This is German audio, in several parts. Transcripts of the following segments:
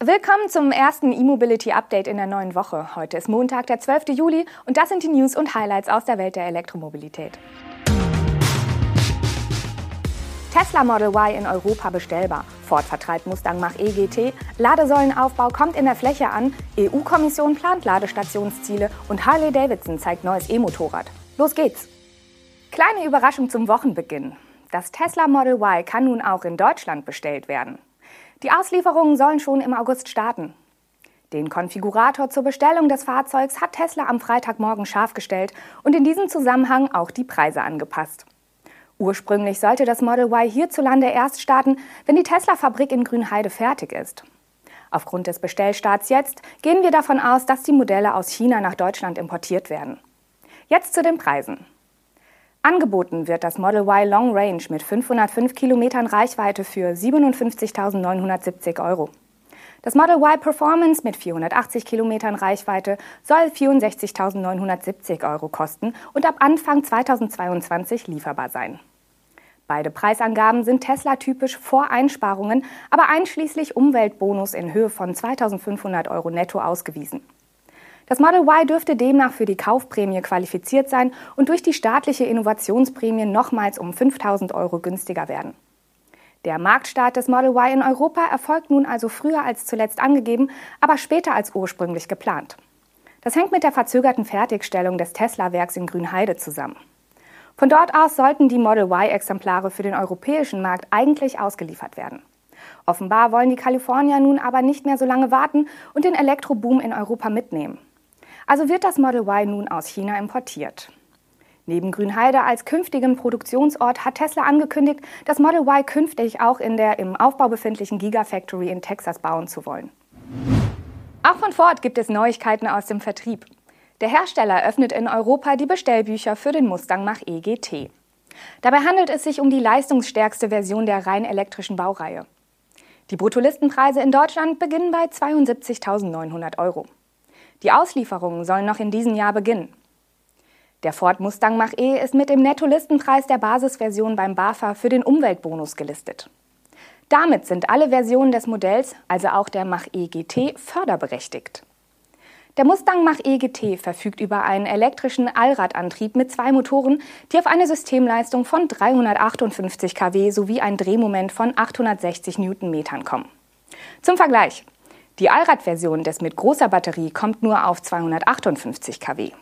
Willkommen zum ersten E-Mobility Update in der neuen Woche. Heute ist Montag, der 12. Juli und das sind die News und Highlights aus der Welt der Elektromobilität. Tesla Model Y in Europa bestellbar. Ford vertreibt Mustang Mach-E GT. Ladesäulenaufbau kommt in der Fläche an. EU-Kommission plant Ladestationsziele und Harley Davidson zeigt neues E-Motorrad. Los geht's! Kleine Überraschung zum Wochenbeginn. Das Tesla Model Y kann nun auch in Deutschland bestellt werden. Die Auslieferungen sollen schon im August starten. Den Konfigurator zur Bestellung des Fahrzeugs hat Tesla am Freitagmorgen scharf gestellt und in diesem Zusammenhang auch die Preise angepasst. Ursprünglich sollte das Model Y hierzulande erst starten, wenn die Tesla-Fabrik in Grünheide fertig ist. Aufgrund des Bestellstarts jetzt gehen wir davon aus, dass die Modelle aus China nach Deutschland importiert werden. Jetzt zu den Preisen. Angeboten wird das Model Y Long Range mit 505 Kilometern Reichweite für 57.970 Euro. Das Model Y Performance mit 480 Kilometern Reichweite soll 64.970 Euro kosten und ab Anfang 2022 lieferbar sein. Beide Preisangaben sind Tesla-typisch vor Einsparungen, aber einschließlich Umweltbonus in Höhe von 2.500 Euro netto ausgewiesen. Das Model Y dürfte demnach für die Kaufprämie qualifiziert sein und durch die staatliche Innovationsprämie nochmals um 5000 Euro günstiger werden. Der Marktstart des Model Y in Europa erfolgt nun also früher als zuletzt angegeben, aber später als ursprünglich geplant. Das hängt mit der verzögerten Fertigstellung des Tesla-Werks in Grünheide zusammen. Von dort aus sollten die Model Y-Exemplare für den europäischen Markt eigentlich ausgeliefert werden. Offenbar wollen die Kalifornier nun aber nicht mehr so lange warten und den Elektroboom in Europa mitnehmen. Also wird das Model Y nun aus China importiert. Neben Grünheide als künftigen Produktionsort hat Tesla angekündigt, das Model Y künftig auch in der im Aufbau befindlichen Gigafactory in Texas bauen zu wollen. Auch von Ford gibt es Neuigkeiten aus dem Vertrieb. Der Hersteller öffnet in Europa die Bestellbücher für den Mustang Mach-E GT. Dabei handelt es sich um die leistungsstärkste Version der rein elektrischen Baureihe. Die Bruttolistenpreise in Deutschland beginnen bei 72.900 Euro. Die Auslieferungen sollen noch in diesem Jahr beginnen. Der Ford Mustang Mach-E ist mit dem Nettolistenpreis der Basisversion beim BAFA für den Umweltbonus gelistet. Damit sind alle Versionen des Modells, also auch der Mach-E GT, förderberechtigt. Der Mustang Mach-E GT verfügt über einen elektrischen Allradantrieb mit zwei Motoren, die auf eine Systemleistung von 358 kW sowie ein Drehmoment von 860 Newtonmetern kommen. Zum Vergleich. Die Allradversion des mit großer Batterie kommt nur auf 258 kW.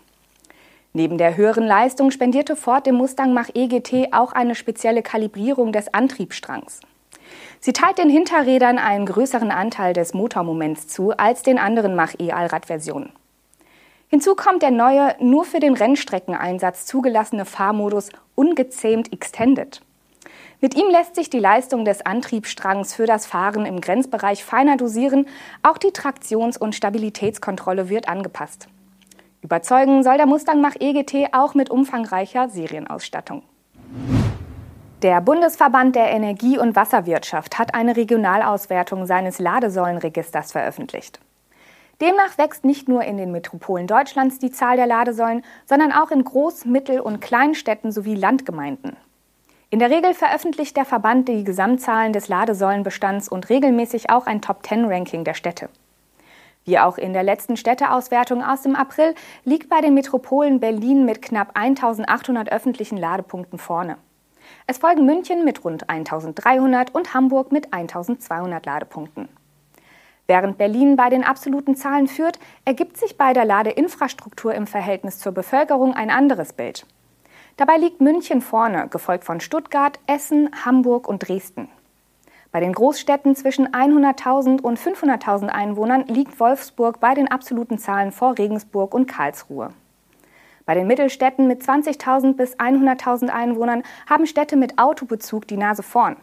Neben der höheren Leistung spendierte Ford dem Mustang Mach-E GT auch eine spezielle Kalibrierung des Antriebsstrangs. Sie teilt den Hinterrädern einen größeren Anteil des Motormoments zu als den anderen Mach-E Allradversionen. Hinzu kommt der neue, nur für den Rennstreckeneinsatz zugelassene Fahrmodus Ungezähmt Extended. Mit ihm lässt sich die Leistung des Antriebsstrangs für das Fahren im Grenzbereich feiner dosieren. Auch die Traktions- und Stabilitätskontrolle wird angepasst. Überzeugen soll der Mustang Mach EGT auch mit umfangreicher Serienausstattung. Der Bundesverband der Energie- und Wasserwirtschaft hat eine Regionalauswertung seines Ladesäulenregisters veröffentlicht. Demnach wächst nicht nur in den Metropolen Deutschlands die Zahl der Ladesäulen, sondern auch in Groß-, Mittel- und Kleinstädten sowie Landgemeinden. In der Regel veröffentlicht der Verband die Gesamtzahlen des Ladesäulenbestands und regelmäßig auch ein Top-10-Ranking der Städte. Wie auch in der letzten Städteauswertung aus dem April liegt bei den Metropolen Berlin mit knapp 1800 öffentlichen Ladepunkten vorne. Es folgen München mit rund 1300 und Hamburg mit 1200 Ladepunkten. Während Berlin bei den absoluten Zahlen führt, ergibt sich bei der Ladeinfrastruktur im Verhältnis zur Bevölkerung ein anderes Bild. Dabei liegt München vorne, gefolgt von Stuttgart, Essen, Hamburg und Dresden. Bei den Großstädten zwischen 100.000 und 500.000 Einwohnern liegt Wolfsburg bei den absoluten Zahlen vor Regensburg und Karlsruhe. Bei den Mittelstädten mit 20.000 bis 100.000 Einwohnern haben Städte mit Autobezug die Nase vorn.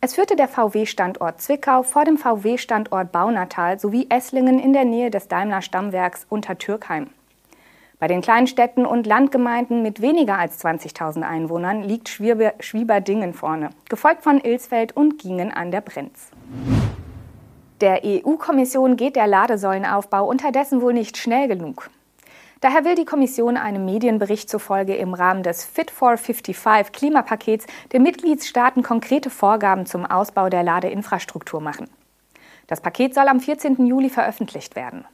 Es führte der VW-Standort Zwickau vor dem VW-Standort Baunatal sowie Esslingen in der Nähe des Daimler-Stammwerks unter Türkheim. Bei den Kleinstädten und Landgemeinden mit weniger als 20.000 Einwohnern liegt Schwieberdingen vorne, gefolgt von Ilsfeld und Gingen an der Brenz. Der EU-Kommission geht der Ladesäulenaufbau unterdessen wohl nicht schnell genug. Daher will die Kommission einem Medienbericht zufolge im Rahmen des Fit for 55 Klimapakets den Mitgliedstaaten konkrete Vorgaben zum Ausbau der Ladeinfrastruktur machen. Das Paket soll am 14. Juli veröffentlicht werden.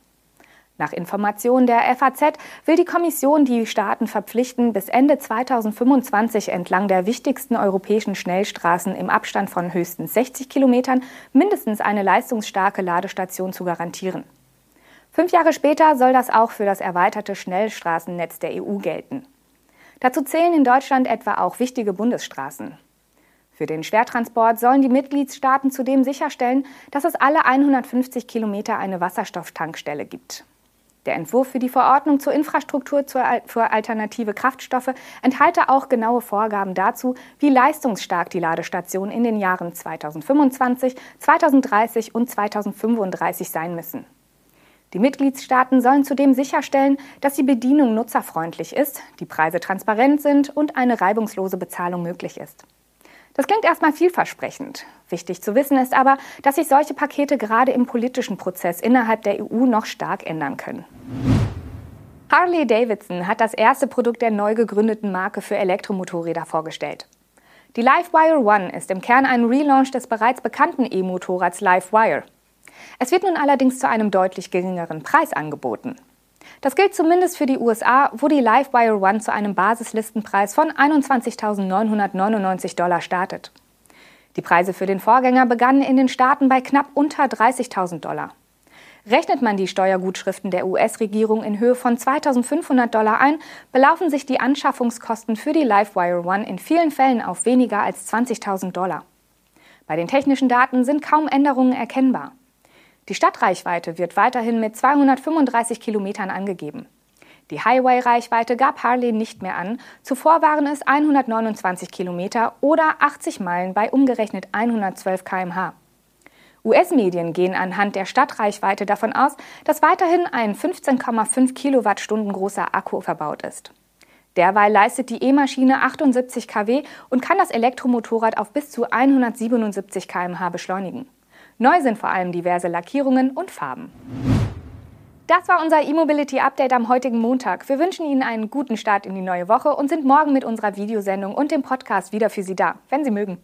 Nach Informationen der FAZ will die Kommission die Staaten verpflichten, bis Ende 2025 entlang der wichtigsten europäischen Schnellstraßen im Abstand von höchstens 60 Kilometern mindestens eine leistungsstarke Ladestation zu garantieren. Fünf Jahre später soll das auch für das erweiterte Schnellstraßennetz der EU gelten. Dazu zählen in Deutschland etwa auch wichtige Bundesstraßen. Für den Schwertransport sollen die Mitgliedstaaten zudem sicherstellen, dass es alle 150 Kilometer eine Wasserstofftankstelle gibt. Der Entwurf für die Verordnung zur Infrastruktur für alternative Kraftstoffe enthalte auch genaue Vorgaben dazu, wie leistungsstark die Ladestationen in den Jahren 2025, 2030 und 2035 sein müssen. Die Mitgliedstaaten sollen zudem sicherstellen, dass die Bedienung nutzerfreundlich ist, die Preise transparent sind und eine reibungslose Bezahlung möglich ist. Das klingt erstmal vielversprechend. Wichtig zu wissen ist aber, dass sich solche Pakete gerade im politischen Prozess innerhalb der EU noch stark ändern können. Harley Davidson hat das erste Produkt der neu gegründeten Marke für Elektromotorräder vorgestellt. Die Livewire One ist im Kern ein Relaunch des bereits bekannten E-Motorrads Livewire. Es wird nun allerdings zu einem deutlich geringeren Preis angeboten. Das gilt zumindest für die USA, wo die Livewire One zu einem Basislistenpreis von 21.999 Dollar startet. Die Preise für den Vorgänger begannen in den Staaten bei knapp unter 30.000 Dollar. Rechnet man die Steuergutschriften der US-Regierung in Höhe von 2.500 Dollar ein, belaufen sich die Anschaffungskosten für die Livewire One in vielen Fällen auf weniger als 20.000 Dollar. Bei den technischen Daten sind kaum Änderungen erkennbar. Die Stadtreichweite wird weiterhin mit 235 Kilometern angegeben. Die Highway-Reichweite gab Harley nicht mehr an. Zuvor waren es 129 Kilometer oder 80 Meilen bei umgerechnet 112 km/h. US-Medien gehen anhand der Stadtreichweite davon aus, dass weiterhin ein 15,5 Kilowattstunden großer Akku verbaut ist. Derweil leistet die E-Maschine 78 kW und kann das Elektromotorrad auf bis zu 177 km/h beschleunigen. Neu sind vor allem diverse Lackierungen und Farben. Das war unser E-Mobility Update am heutigen Montag. Wir wünschen Ihnen einen guten Start in die neue Woche und sind morgen mit unserer Videosendung und dem Podcast wieder für Sie da, wenn Sie mögen.